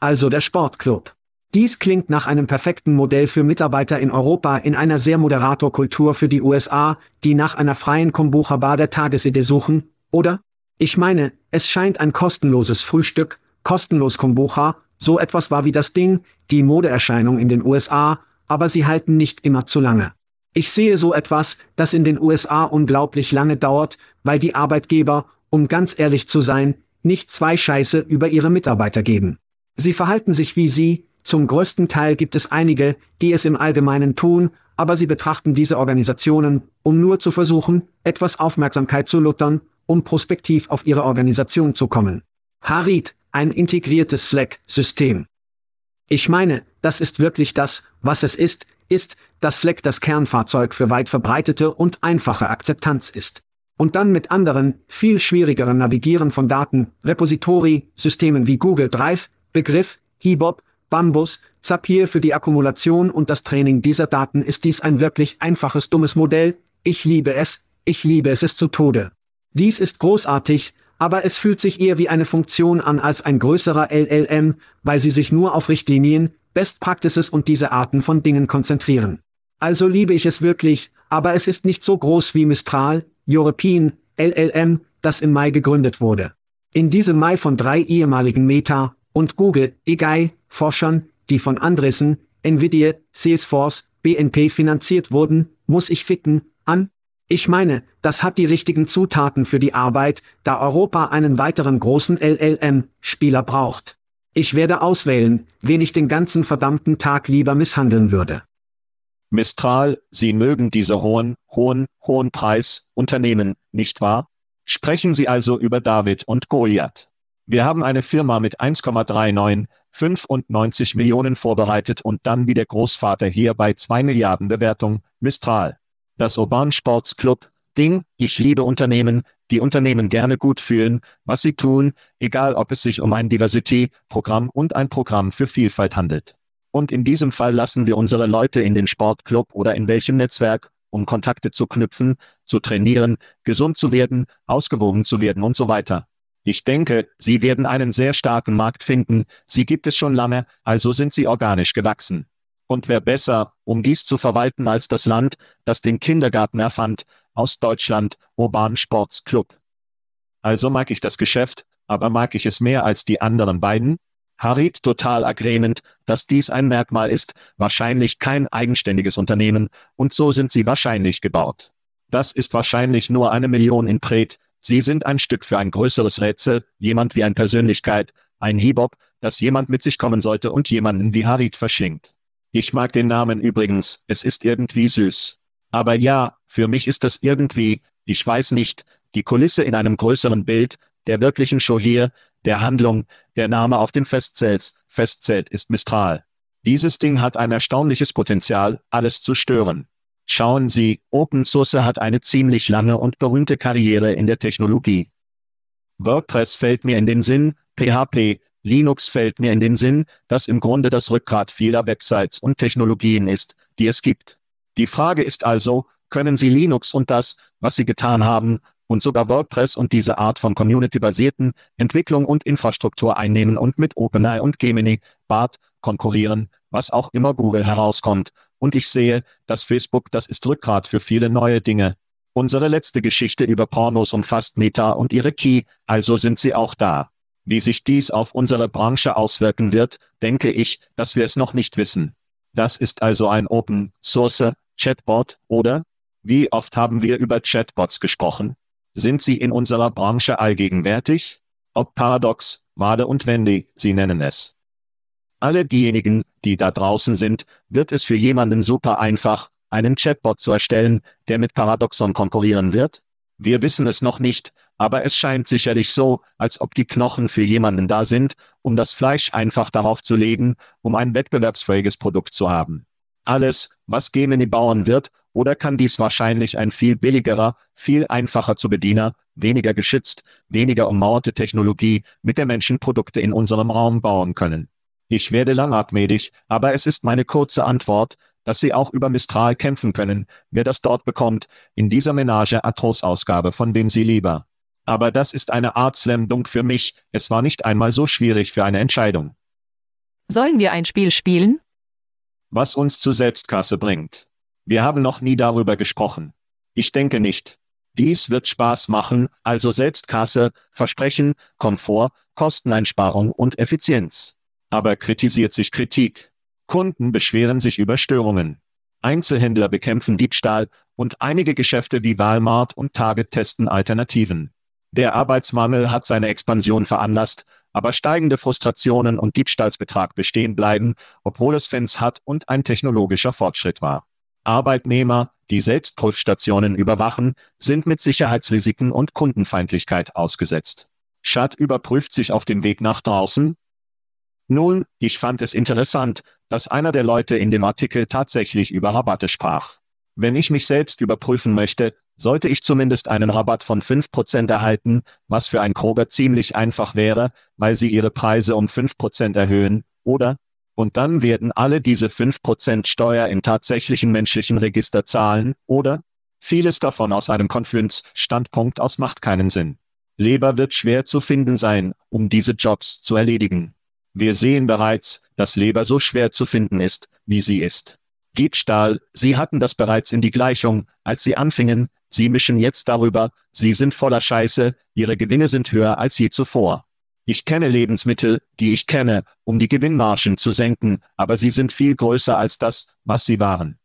Also der Sportclub. Dies klingt nach einem perfekten Modell für Mitarbeiter in Europa in einer sehr Moderatorkultur für die USA, die nach einer freien Kombucha-Bar der Tagesidee suchen, oder? Ich meine, es scheint ein kostenloses Frühstück, kostenlos Kombucha, so etwas war wie das Ding, die Modeerscheinung in den USA, aber sie halten nicht immer zu lange. Ich sehe so etwas, das in den USA unglaublich lange dauert, weil die Arbeitgeber, um ganz ehrlich zu sein, nicht zwei Scheiße über ihre Mitarbeiter geben. Sie verhalten sich wie sie, zum größten Teil gibt es einige, die es im Allgemeinen tun, aber sie betrachten diese Organisationen, um nur zu versuchen, etwas Aufmerksamkeit zu luttern, um prospektiv auf ihre Organisation zu kommen. Harit, ein integriertes Slack-System. Ich meine, das ist wirklich das, was es ist, ist, dass Slack das Kernfahrzeug für weit verbreitete und einfache Akzeptanz ist. Und dann mit anderen, viel schwierigeren Navigieren von Daten, Repository, Systemen wie Google Drive, Begriff, Hebob, Bambus, Zapier für die Akkumulation und das Training dieser Daten ist dies ein wirklich einfaches dummes Modell, ich liebe es, ich liebe es es zu Tode. Dies ist großartig, aber es fühlt sich eher wie eine Funktion an als ein größerer LLM, weil sie sich nur auf Richtlinien, Best Practices und diese Arten von Dingen konzentrieren. Also liebe ich es wirklich, aber es ist nicht so groß wie Mistral, European, LLM, das im Mai gegründet wurde. In diesem Mai von drei ehemaligen Meta und Google, EGAI, Forschern, die von Andressen, Nvidia, Salesforce, BNP finanziert wurden, muss ich ficken, an, ich meine, das hat die richtigen Zutaten für die Arbeit, da Europa einen weiteren großen LLM-Spieler braucht. Ich werde auswählen, wen ich den ganzen verdammten Tag lieber misshandeln würde. Mistral, Sie mögen diese hohen, hohen, hohen Preis, Unternehmen, nicht wahr? Sprechen Sie also über David und Goliath. Wir haben eine Firma mit 1,39, 95 Millionen vorbereitet und dann wie der Großvater hier bei 2 Milliarden Bewertung, Mistral. Das Urban Sports Club, Ding, ich liebe Unternehmen, die Unternehmen gerne gut fühlen, was sie tun, egal ob es sich um ein Diversity-Programm und ein Programm für Vielfalt handelt. Und in diesem Fall lassen wir unsere Leute in den Sportclub oder in welchem Netzwerk, um Kontakte zu knüpfen, zu trainieren, gesund zu werden, ausgewogen zu werden und so weiter. Ich denke, Sie werden einen sehr starken Markt finden, sie gibt es schon lange, also sind sie organisch gewachsen. Und wer besser, um dies zu verwalten als das Land, das den Kindergarten erfand, aus Deutschland, Urban Sports Club. Also mag ich das Geschäft, aber mag ich es mehr als die anderen beiden? Harit total ergrehnend, dass dies ein Merkmal ist, wahrscheinlich kein eigenständiges Unternehmen, und so sind sie wahrscheinlich gebaut. Das ist wahrscheinlich nur eine Million in Pret, sie sind ein Stück für ein größeres Rätsel, jemand wie ein Persönlichkeit, ein Hibop, dass jemand mit sich kommen sollte und jemanden wie Harit verschlingt. Ich mag den Namen übrigens, es ist irgendwie süß. Aber ja, für mich ist das irgendwie, ich weiß nicht, die Kulisse in einem größeren Bild, der wirklichen Show hier, der Handlung, der Name auf den Festzells, Festzelt ist Mistral. Dieses Ding hat ein erstaunliches Potenzial, alles zu stören. Schauen Sie, Open Source hat eine ziemlich lange und berühmte Karriere in der Technologie. WordPress fällt mir in den Sinn, PHP, Linux fällt mir in den Sinn, das im Grunde das Rückgrat vieler Websites und Technologien ist, die es gibt. Die Frage ist also, können Sie Linux und das, was Sie getan haben, und sogar WordPress und diese Art von community-basierten Entwicklung und Infrastruktur einnehmen und mit OpenAI und Gemini, BART, konkurrieren, was auch immer Google herauskommt. Und ich sehe, dass Facebook das ist Rückgrat für viele neue Dinge. Unsere letzte Geschichte über Pornos umfasst Meta und ihre Key, also sind sie auch da. Wie sich dies auf unsere Branche auswirken wird, denke ich, dass wir es noch nicht wissen. Das ist also ein Open Source Chatbot, oder? Wie oft haben wir über Chatbots gesprochen? Sind sie in unserer Branche allgegenwärtig? Ob Paradox, Wade und Wendy, sie nennen es. Alle diejenigen, die da draußen sind, wird es für jemanden super einfach, einen Chatbot zu erstellen, der mit Paradoxon konkurrieren wird? Wir wissen es noch nicht, aber es scheint sicherlich so, als ob die Knochen für jemanden da sind, um das Fleisch einfach darauf zu legen, um ein wettbewerbsfähiges Produkt zu haben. Alles, was Gemini bauen wird, oder kann dies wahrscheinlich ein viel billigerer, viel einfacher zu bediener, weniger geschützt, weniger ummauerte Technologie mit der Menschen Produkte in unserem Raum bauen können? Ich werde langatmedig, aber es ist meine kurze Antwort, dass Sie auch über Mistral kämpfen können, wer das dort bekommt, in dieser Menage Atros Ausgabe von dem Sie lieber. Aber das ist eine Art Slam Dunk für mich, es war nicht einmal so schwierig für eine Entscheidung. Sollen wir ein Spiel spielen? Was uns zu Selbstkasse bringt. Wir haben noch nie darüber gesprochen. Ich denke nicht. Dies wird Spaß machen, also Selbstkasse, Versprechen, Komfort, Kosteneinsparung und Effizienz. Aber kritisiert sich Kritik. Kunden beschweren sich über Störungen. Einzelhändler bekämpfen Diebstahl und einige Geschäfte wie Walmart und Target testen Alternativen. Der Arbeitsmangel hat seine Expansion veranlasst, aber steigende Frustrationen und Diebstahlsbetrag bestehen bleiben, obwohl es Fans hat und ein technologischer Fortschritt war. Arbeitnehmer, die Selbstprüfstationen überwachen, sind mit Sicherheitsrisiken und Kundenfeindlichkeit ausgesetzt. Schad überprüft sich auf dem Weg nach draußen. Nun, ich fand es interessant, dass einer der Leute in dem Artikel tatsächlich über Rabatte sprach. Wenn ich mich selbst überprüfen möchte, sollte ich zumindest einen Rabatt von 5% erhalten, was für ein Kroger ziemlich einfach wäre, weil sie ihre Preise um 5% erhöhen, oder? Und dann werden alle diese 5% Steuer im tatsächlichen menschlichen Register zahlen, oder? Vieles davon aus einem Konfluence-Standpunkt aus macht keinen Sinn. Leber wird schwer zu finden sein, um diese Jobs zu erledigen. Wir sehen bereits, dass Leber so schwer zu finden ist, wie sie ist. Diebstahl, Sie hatten das bereits in die Gleichung, als Sie anfingen, Sie mischen jetzt darüber, Sie sind voller Scheiße, Ihre Gewinne sind höher als je zuvor. Ich kenne Lebensmittel, die ich kenne, um die Gewinnmargen zu senken, aber sie sind viel größer als das, was sie waren.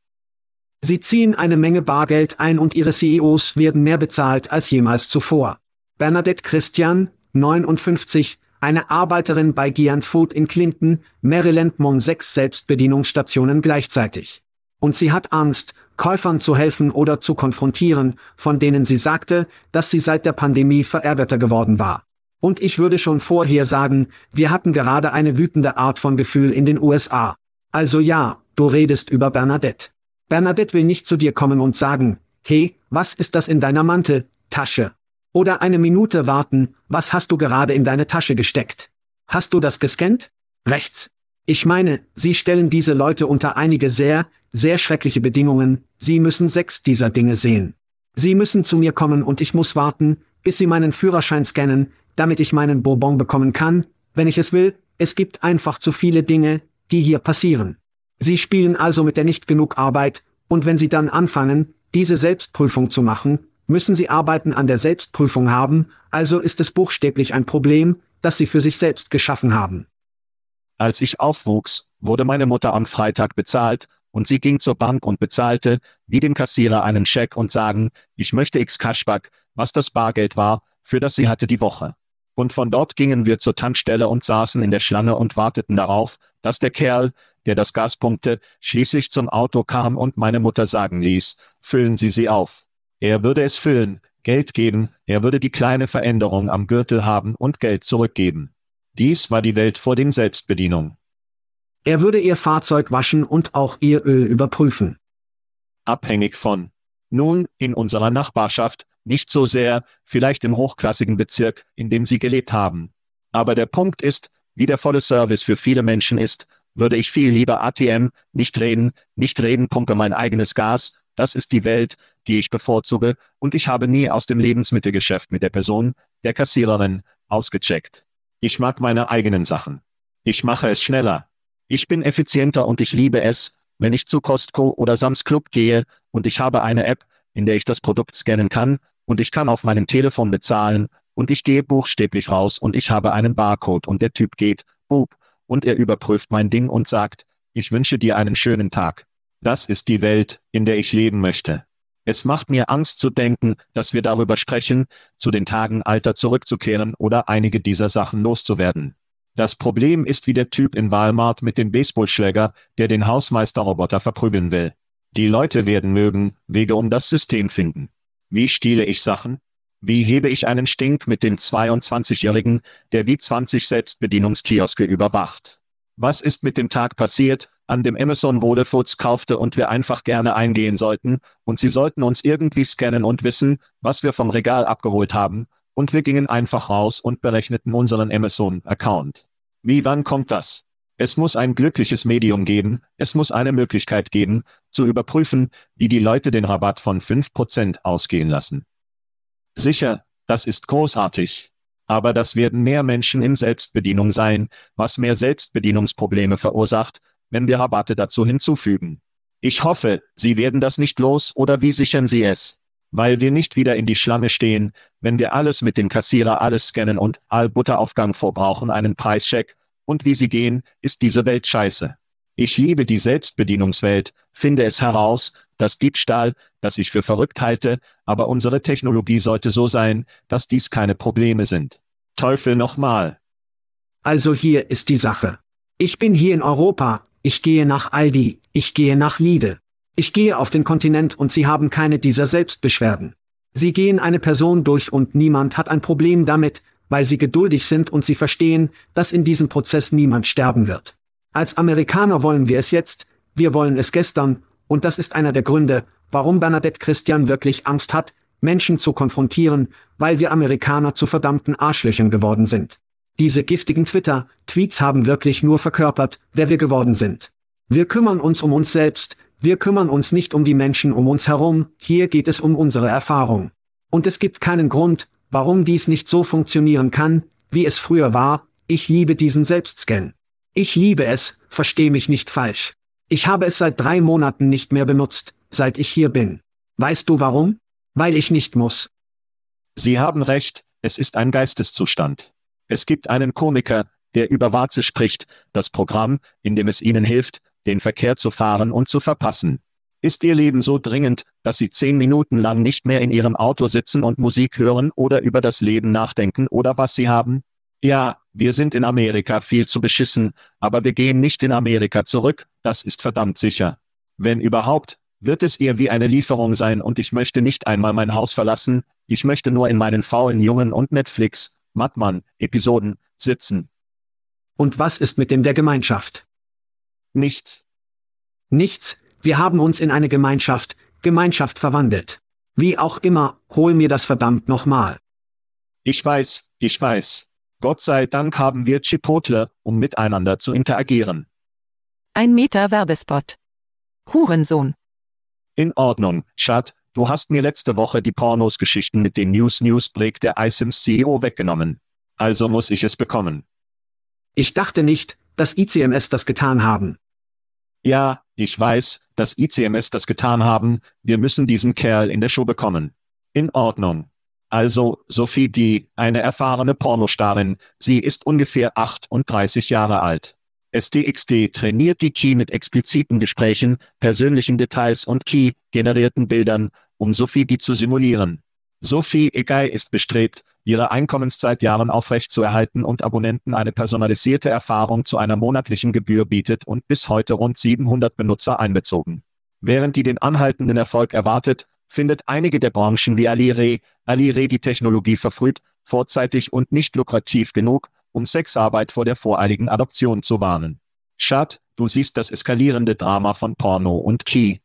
Sie ziehen eine Menge Bargeld ein und ihre CEOs werden mehr bezahlt als jemals zuvor. Bernadette Christian, 59, eine Arbeiterin bei Giant Food in Clinton, Maryland Mon sechs Selbstbedienungsstationen gleichzeitig. Und sie hat Angst, Käufern zu helfen oder zu konfrontieren, von denen sie sagte, dass sie seit der Pandemie verärgerter geworden war. Und ich würde schon vorher sagen, wir hatten gerade eine wütende Art von Gefühl in den USA. Also ja, du redest über Bernadette. Bernadette will nicht zu dir kommen und sagen, hey, was ist das in deiner Manteltasche? Oder eine Minute warten, was hast du gerade in deine Tasche gesteckt? Hast du das gescannt? Rechts. Ich meine, sie stellen diese Leute unter einige sehr, sehr schreckliche Bedingungen, sie müssen sechs dieser Dinge sehen. Sie müssen zu mir kommen und ich muss warten, bis Sie meinen Führerschein scannen, damit ich meinen Bourbon bekommen kann, wenn ich es will. Es gibt einfach zu viele Dinge, die hier passieren. Sie spielen also mit der nicht genug Arbeit, und wenn Sie dann anfangen, diese Selbstprüfung zu machen, müssen Sie Arbeiten an der Selbstprüfung haben, also ist es buchstäblich ein Problem, das Sie für sich selbst geschaffen haben. Als ich aufwuchs, wurde meine Mutter am Freitag bezahlt, und sie ging zur Bank und bezahlte, wie dem Kassierer einen Scheck und sagen, ich möchte X Cashback, was das Bargeld war, für das sie hatte die Woche. Und von dort gingen wir zur Tankstelle und saßen in der Schlange und warteten darauf, dass der Kerl, der das Gas pumpte, schließlich zum Auto kam und meine Mutter sagen ließ, füllen Sie sie auf. Er würde es füllen, Geld geben, er würde die kleine Veränderung am Gürtel haben und Geld zurückgeben. Dies war die Welt vor dem Selbstbedienung. Er würde Ihr Fahrzeug waschen und auch Ihr Öl überprüfen. Abhängig von. Nun, in unserer Nachbarschaft, nicht so sehr, vielleicht im hochklassigen Bezirk, in dem Sie gelebt haben. Aber der Punkt ist, wie der volle Service für viele Menschen ist, würde ich viel lieber ATM, nicht reden, nicht reden, pumpe mein eigenes Gas, das ist die Welt, die ich bevorzuge, und ich habe nie aus dem Lebensmittelgeschäft mit der Person, der Kassiererin, ausgecheckt. Ich mag meine eigenen Sachen. Ich mache es schneller. Ich bin effizienter und ich liebe es, wenn ich zu Costco oder Sams Club gehe, und ich habe eine App, in der ich das Produkt scannen kann, und ich kann auf meinem Telefon bezahlen, und ich gehe buchstäblich raus und ich habe einen Barcode und der Typ geht, boop, und er überprüft mein Ding und sagt, ich wünsche dir einen schönen Tag. Das ist die Welt, in der ich leben möchte. Es macht mir Angst zu denken, dass wir darüber sprechen, zu den Tagen Alter zurückzukehren oder einige dieser Sachen loszuwerden. Das Problem ist wie der Typ in Walmart mit dem Baseballschläger, der den Hausmeisterroboter verprügeln will. Die Leute werden mögen, Wege um das System finden. Wie stehle ich Sachen? Wie hebe ich einen Stink mit dem 22-Jährigen, der wie 20 Selbstbedienungskioske überwacht? Was ist mit dem Tag passiert, an dem Amazon Wode Foods kaufte und wir einfach gerne eingehen sollten, und sie sollten uns irgendwie scannen und wissen, was wir vom Regal abgeholt haben, und wir gingen einfach raus und berechneten unseren Amazon-Account. Wie wann kommt das? Es muss ein glückliches Medium geben, es muss eine Möglichkeit geben, zu überprüfen, wie die Leute den Rabatt von 5% ausgehen lassen. Sicher, das ist großartig. Aber das werden mehr Menschen in Selbstbedienung sein, was mehr Selbstbedienungsprobleme verursacht, wenn wir Rabatte dazu hinzufügen. Ich hoffe, Sie werden das nicht los oder wie sichern Sie es? Weil wir nicht wieder in die Schlange stehen, wenn wir alles mit dem Kassierer alles scannen und all Butteraufgang vorbrauchen einen Preischeck, und wie Sie gehen, ist diese Welt scheiße. Ich liebe die Selbstbedienungswelt, finde es heraus, dass Diebstahl, das ich für verrückt halte, aber unsere Technologie sollte so sein, dass dies keine Probleme sind. Teufel nochmal. Also hier ist die Sache. Ich bin hier in Europa, ich gehe nach Aldi, ich gehe nach Lidl. Ich gehe auf den Kontinent und sie haben keine dieser Selbstbeschwerden. Sie gehen eine Person durch und niemand hat ein Problem damit, weil sie geduldig sind und sie verstehen, dass in diesem Prozess niemand sterben wird. Als Amerikaner wollen wir es jetzt, wir wollen es gestern, und das ist einer der Gründe, warum Bernadette Christian wirklich Angst hat, Menschen zu konfrontieren, weil wir Amerikaner zu verdammten Arschlöchern geworden sind. Diese giftigen Twitter-Tweets haben wirklich nur verkörpert, wer wir geworden sind. Wir kümmern uns um uns selbst, wir kümmern uns nicht um die Menschen um uns herum, hier geht es um unsere Erfahrung. Und es gibt keinen Grund, warum dies nicht so funktionieren kann, wie es früher war, ich liebe diesen Selbstscan. Ich liebe es, versteh mich nicht falsch. Ich habe es seit drei Monaten nicht mehr benutzt, seit ich hier bin. Weißt du warum? Weil ich nicht muss. Sie haben recht, es ist ein Geisteszustand. Es gibt einen Komiker, der über Warze spricht, das Programm, in dem es ihnen hilft, den Verkehr zu fahren und zu verpassen. Ist Ihr Leben so dringend, dass Sie zehn Minuten lang nicht mehr in Ihrem Auto sitzen und Musik hören oder über das Leben nachdenken oder was Sie haben? Ja, wir sind in Amerika viel zu beschissen, aber wir gehen nicht in Amerika zurück, das ist verdammt sicher. Wenn überhaupt, wird es eher wie eine Lieferung sein und ich möchte nicht einmal mein Haus verlassen, ich möchte nur in meinen faulen Jungen und Netflix, Mattmann, Episoden, sitzen. Und was ist mit dem der Gemeinschaft? Nichts. Nichts, wir haben uns in eine Gemeinschaft, Gemeinschaft verwandelt. Wie auch immer, hol mir das verdammt nochmal. Ich weiß, ich weiß. Gott sei Dank haben wir Chipotle, um miteinander zu interagieren. Ein Meter Werbespot. Hurensohn. In Ordnung, Schat, Du hast mir letzte Woche die Pornos-Geschichten mit dem News News Break der iSims CEO weggenommen. Also muss ich es bekommen. Ich dachte nicht, dass ICMS das getan haben. Ja, ich weiß, dass ICMS das getan haben, wir müssen diesen Kerl in der Show bekommen. In Ordnung. Also, Sophie die, eine erfahrene Pornostarin, sie ist ungefähr 38 Jahre alt. STXT trainiert die Key mit expliziten Gesprächen, persönlichen Details und Key-generierten Bildern, um Sophie die zu simulieren. Sophie Egei ist bestrebt, ihre Einkommenszeit Jahren aufrechtzuerhalten und Abonnenten eine personalisierte Erfahrung zu einer monatlichen Gebühr bietet und bis heute rund 700 Benutzer einbezogen. Während die den anhaltenden Erfolg erwartet, findet einige der Branchen wie Alire, Alire die Technologie verfrüht, vorzeitig und nicht lukrativ genug, um Sexarbeit vor der voreiligen Adoption zu warnen. Schad, du siehst das eskalierende Drama von Porno und Key.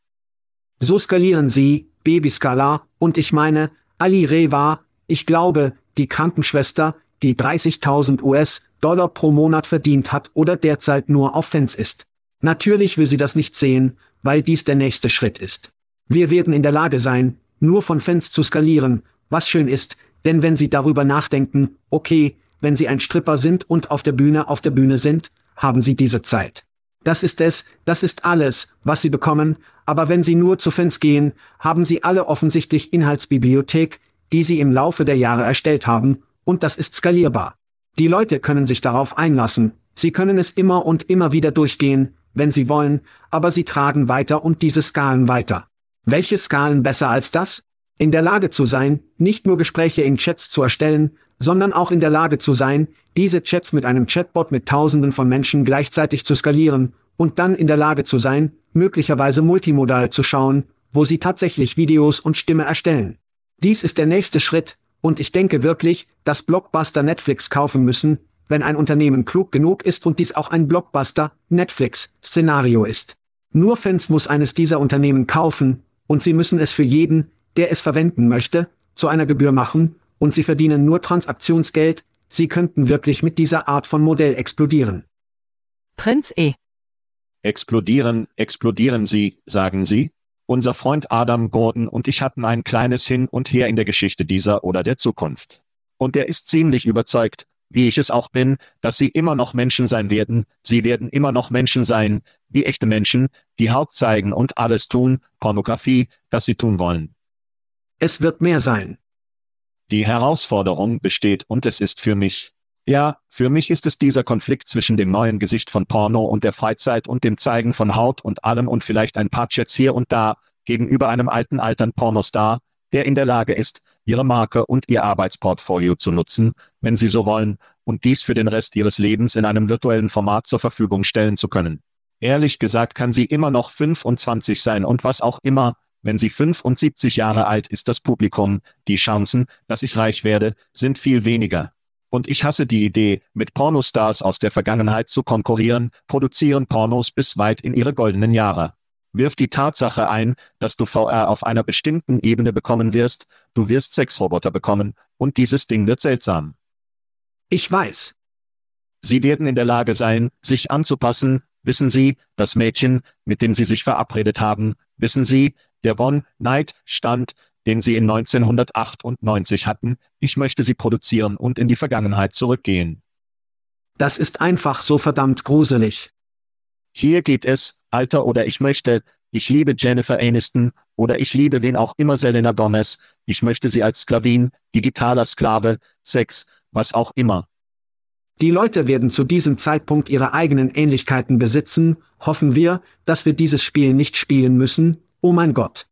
So skalieren sie, Babyskala, und ich meine, Ali Reva, ich glaube, die Krankenschwester, die 30.000 US-Dollar pro Monat verdient hat oder derzeit nur auf Fans ist. Natürlich will sie das nicht sehen, weil dies der nächste Schritt ist. Wir werden in der Lage sein, nur von Fans zu skalieren, was schön ist, denn wenn Sie darüber nachdenken, okay, wenn Sie ein Stripper sind und auf der Bühne auf der Bühne sind, haben Sie diese Zeit. Das ist es, das ist alles, was Sie bekommen, aber wenn Sie nur zu Fans gehen, haben Sie alle offensichtlich Inhaltsbibliothek, die Sie im Laufe der Jahre erstellt haben, und das ist skalierbar. Die Leute können sich darauf einlassen, sie können es immer und immer wieder durchgehen, wenn sie wollen, aber sie tragen weiter und diese Skalen weiter. Welche Skalen besser als das? In der Lage zu sein, nicht nur Gespräche in Chats zu erstellen, sondern auch in der Lage zu sein, diese Chats mit einem Chatbot mit Tausenden von Menschen gleichzeitig zu skalieren, und dann in der Lage zu sein, möglicherweise multimodal zu schauen, wo sie tatsächlich Videos und Stimme erstellen. Dies ist der nächste Schritt, und ich denke wirklich, dass Blockbuster Netflix kaufen müssen, wenn ein Unternehmen klug genug ist und dies auch ein Blockbuster Netflix Szenario ist. Nur Fans muss eines dieser Unternehmen kaufen, und sie müssen es für jeden, der es verwenden möchte, zu einer Gebühr machen, und sie verdienen nur Transaktionsgeld, sie könnten wirklich mit dieser Art von Modell explodieren. Prinz E. Explodieren, explodieren sie, sagen sie? Unser Freund Adam Gordon und ich hatten ein kleines Hin und Her in der Geschichte dieser oder der Zukunft. Und er ist ziemlich überzeugt, wie ich es auch bin, dass sie immer noch Menschen sein werden, sie werden immer noch Menschen sein, wie echte Menschen, die Haupt zeigen und alles tun, Pornografie, das sie tun wollen. Es wird mehr sein. Die Herausforderung besteht und es ist für mich, ja, für mich ist es dieser Konflikt zwischen dem neuen Gesicht von Porno und der Freizeit und dem Zeigen von Haut und allem und vielleicht ein paar Chats hier und da, gegenüber einem alten altern Pornostar, der in der Lage ist, ihre Marke und ihr Arbeitsportfolio zu nutzen, wenn sie so wollen, und dies für den Rest ihres Lebens in einem virtuellen Format zur Verfügung stellen zu können. Ehrlich gesagt kann sie immer noch 25 sein und was auch immer, wenn sie 75 Jahre alt ist das Publikum, die Chancen, dass ich reich werde, sind viel weniger. Und ich hasse die Idee, mit Pornostars aus der Vergangenheit zu konkurrieren, produzieren Pornos bis weit in ihre goldenen Jahre. Wirf die Tatsache ein, dass du VR auf einer bestimmten Ebene bekommen wirst, du wirst Sexroboter bekommen, und dieses Ding wird seltsam. Ich weiß. Sie werden in der Lage sein, sich anzupassen, wissen Sie, das Mädchen, mit dem Sie sich verabredet haben, wissen Sie, der One-Night-Stand, den sie in 1998 hatten, ich möchte sie produzieren und in die Vergangenheit zurückgehen. Das ist einfach so verdammt gruselig. Hier geht es, Alter oder ich möchte, ich liebe Jennifer Aniston, oder ich liebe wen auch immer Selena Gomez, ich möchte sie als Sklavin, digitaler Sklave, Sex, was auch immer. Die Leute werden zu diesem Zeitpunkt ihre eigenen Ähnlichkeiten besitzen, hoffen wir, dass wir dieses Spiel nicht spielen müssen, oh mein Gott.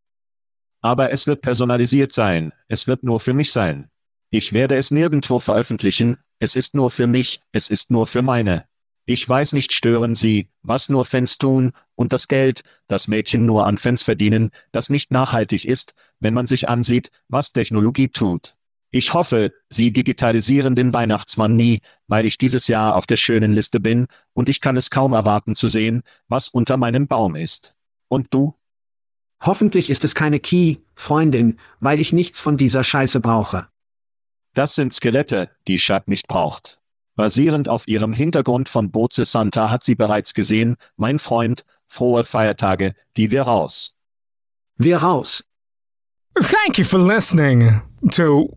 Aber es wird personalisiert sein, es wird nur für mich sein. Ich werde es nirgendwo veröffentlichen, es ist nur für mich, es ist nur für meine. Ich weiß nicht stören Sie, was nur Fans tun, und das Geld, das Mädchen nur an Fans verdienen, das nicht nachhaltig ist, wenn man sich ansieht, was Technologie tut. Ich hoffe, Sie digitalisieren den Weihnachtsmann nie, weil ich dieses Jahr auf der schönen Liste bin, und ich kann es kaum erwarten zu sehen, was unter meinem Baum ist. Und du? Hoffentlich ist es keine Key, Freundin, weil ich nichts von dieser Scheiße brauche. Das sind Skelette, die Shad nicht braucht. Basierend auf ihrem Hintergrund von Boze Santa hat sie bereits gesehen, mein Freund, frohe Feiertage, die wir raus. Wir raus. Thank you for listening to